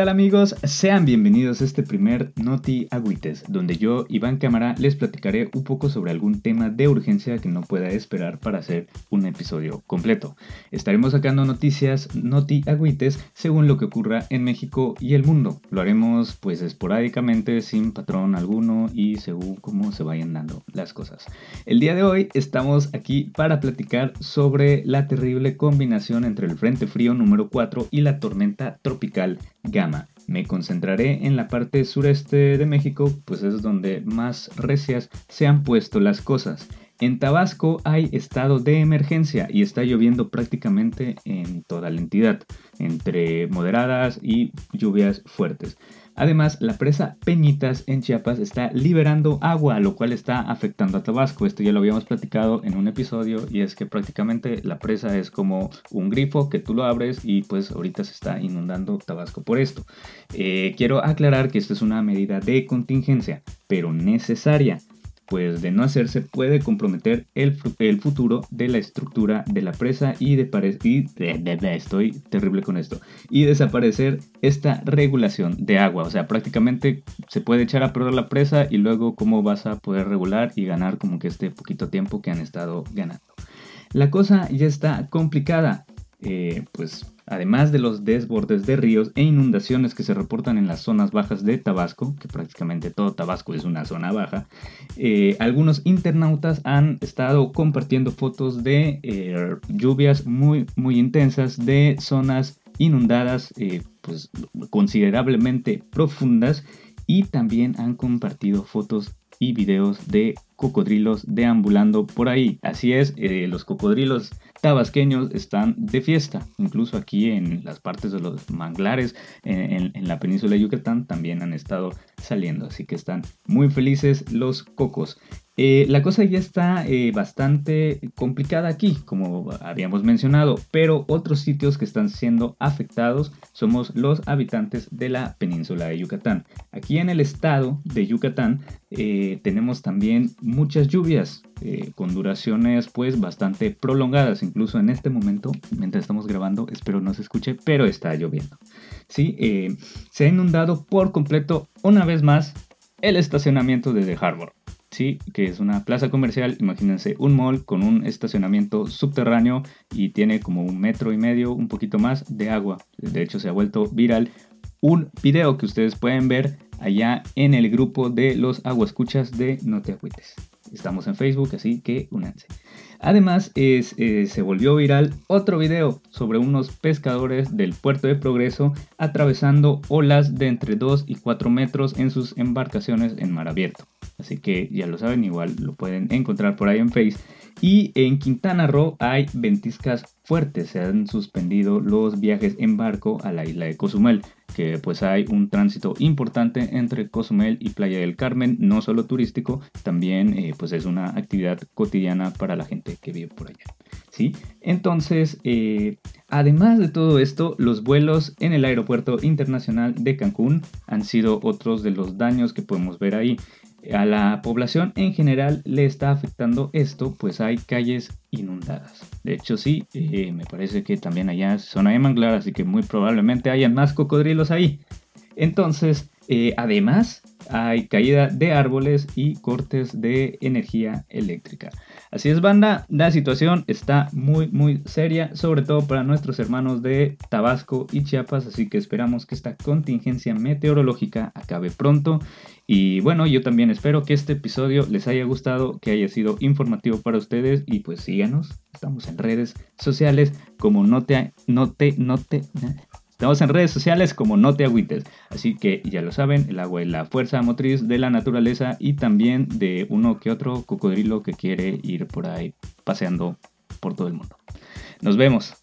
¿Qué tal amigos? Sean bienvenidos a este primer Noti Agüites, donde yo, Iván Cámara, les platicaré un poco sobre algún tema de urgencia que no pueda esperar para hacer un episodio completo. Estaremos sacando noticias Noti Agüites según lo que ocurra en México y el mundo. Lo haremos pues esporádicamente, sin patrón alguno y según cómo se vayan dando las cosas. El día de hoy estamos aquí para platicar sobre la terrible combinación entre el Frente Frío número 4 y la tormenta tropical Gama. Me concentraré en la parte sureste de México, pues es donde más recias se han puesto las cosas. En Tabasco hay estado de emergencia y está lloviendo prácticamente en toda la entidad, entre moderadas y lluvias fuertes. Además, la presa Peñitas en Chiapas está liberando agua, lo cual está afectando a Tabasco. Esto ya lo habíamos platicado en un episodio y es que prácticamente la presa es como un grifo que tú lo abres y pues ahorita se está inundando Tabasco por esto. Eh, quiero aclarar que esto es una medida de contingencia, pero necesaria pues de no hacerse puede comprometer el, el futuro de la estructura de la presa y, de, y de, estoy terrible con esto y desaparecer esta regulación de agua. O sea prácticamente se puede echar a perder la presa y luego cómo vas a poder regular y ganar como que este poquito tiempo que han estado ganando. La cosa ya está complicada eh, pues además de los desbordes de ríos e inundaciones que se reportan en las zonas bajas de Tabasco, que prácticamente todo Tabasco es una zona baja, eh, algunos internautas han estado compartiendo fotos de eh, lluvias muy, muy intensas de zonas inundadas pues, considerablemente profundas y también han compartido fotos y videos de cocodrilos deambulando por ahí. Así es, los cocodrilos tabasqueños están de fiesta. Incluso aquí en las partes de los manglares, en, la península de Yucatán, también han estado saliendo. Así que están muy felices los cocos. Eh, la cosa ya está eh, bastante complicada aquí, como habíamos mencionado, pero otros sitios que están siendo afectados somos los habitantes de la península de Yucatán. Aquí en el estado de Yucatán eh, tenemos también muchas lluvias con duraciones pues bastante prolongadas, incluso en este momento, mientras estamos grabando, espero no se escuche, pero está lloviendo. Sí, se ha inundado por completo una vez más el estacionamiento de The Harbor. Sí, que es una plaza comercial, imagínense un mall con un estacionamiento subterráneo y tiene como un metro y medio, un poquito más de agua. De hecho se ha vuelto viral un video que ustedes pueden ver allá en el grupo de los aguascuchas de No te agüites. Estamos en Facebook, así que únanse. Además, eh, se volvió viral otro video sobre unos pescadores del puerto de Progreso atravesando olas de entre 2 y 4 metros en sus embarcaciones en mar abierto. Así que ya lo saben, igual lo pueden encontrar por ahí en Face. Y en Quintana Roo hay ventiscas fuertes, se han suspendido los viajes en barco a la isla de Cozumel, que pues hay un tránsito importante entre Cozumel y Playa del Carmen, no solo turístico, también eh, pues es una actividad cotidiana para la gente que vive por allá. ¿sí? Entonces, eh, además de todo esto, los vuelos en el aeropuerto internacional de Cancún han sido otros de los daños que podemos ver ahí. A la población en general le está afectando esto, pues hay calles inundadas. De hecho, sí, eh, me parece que también allá es zona de manglar, así que muy probablemente hayan más cocodrilos ahí. Entonces, eh, además, hay caída de árboles y cortes de energía eléctrica. Así es, banda, la situación está muy, muy seria, sobre todo para nuestros hermanos de Tabasco y Chiapas, así que esperamos que esta contingencia meteorológica acabe pronto. Y bueno, yo también espero que este episodio les haya gustado, que haya sido informativo para ustedes y pues síganos, estamos en redes sociales como no te, no te, Estamos en redes sociales como No Te Agüites. Así que ya lo saben, el agua es la fuerza motriz de la naturaleza y también de uno que otro cocodrilo que quiere ir por ahí paseando por todo el mundo. Nos vemos.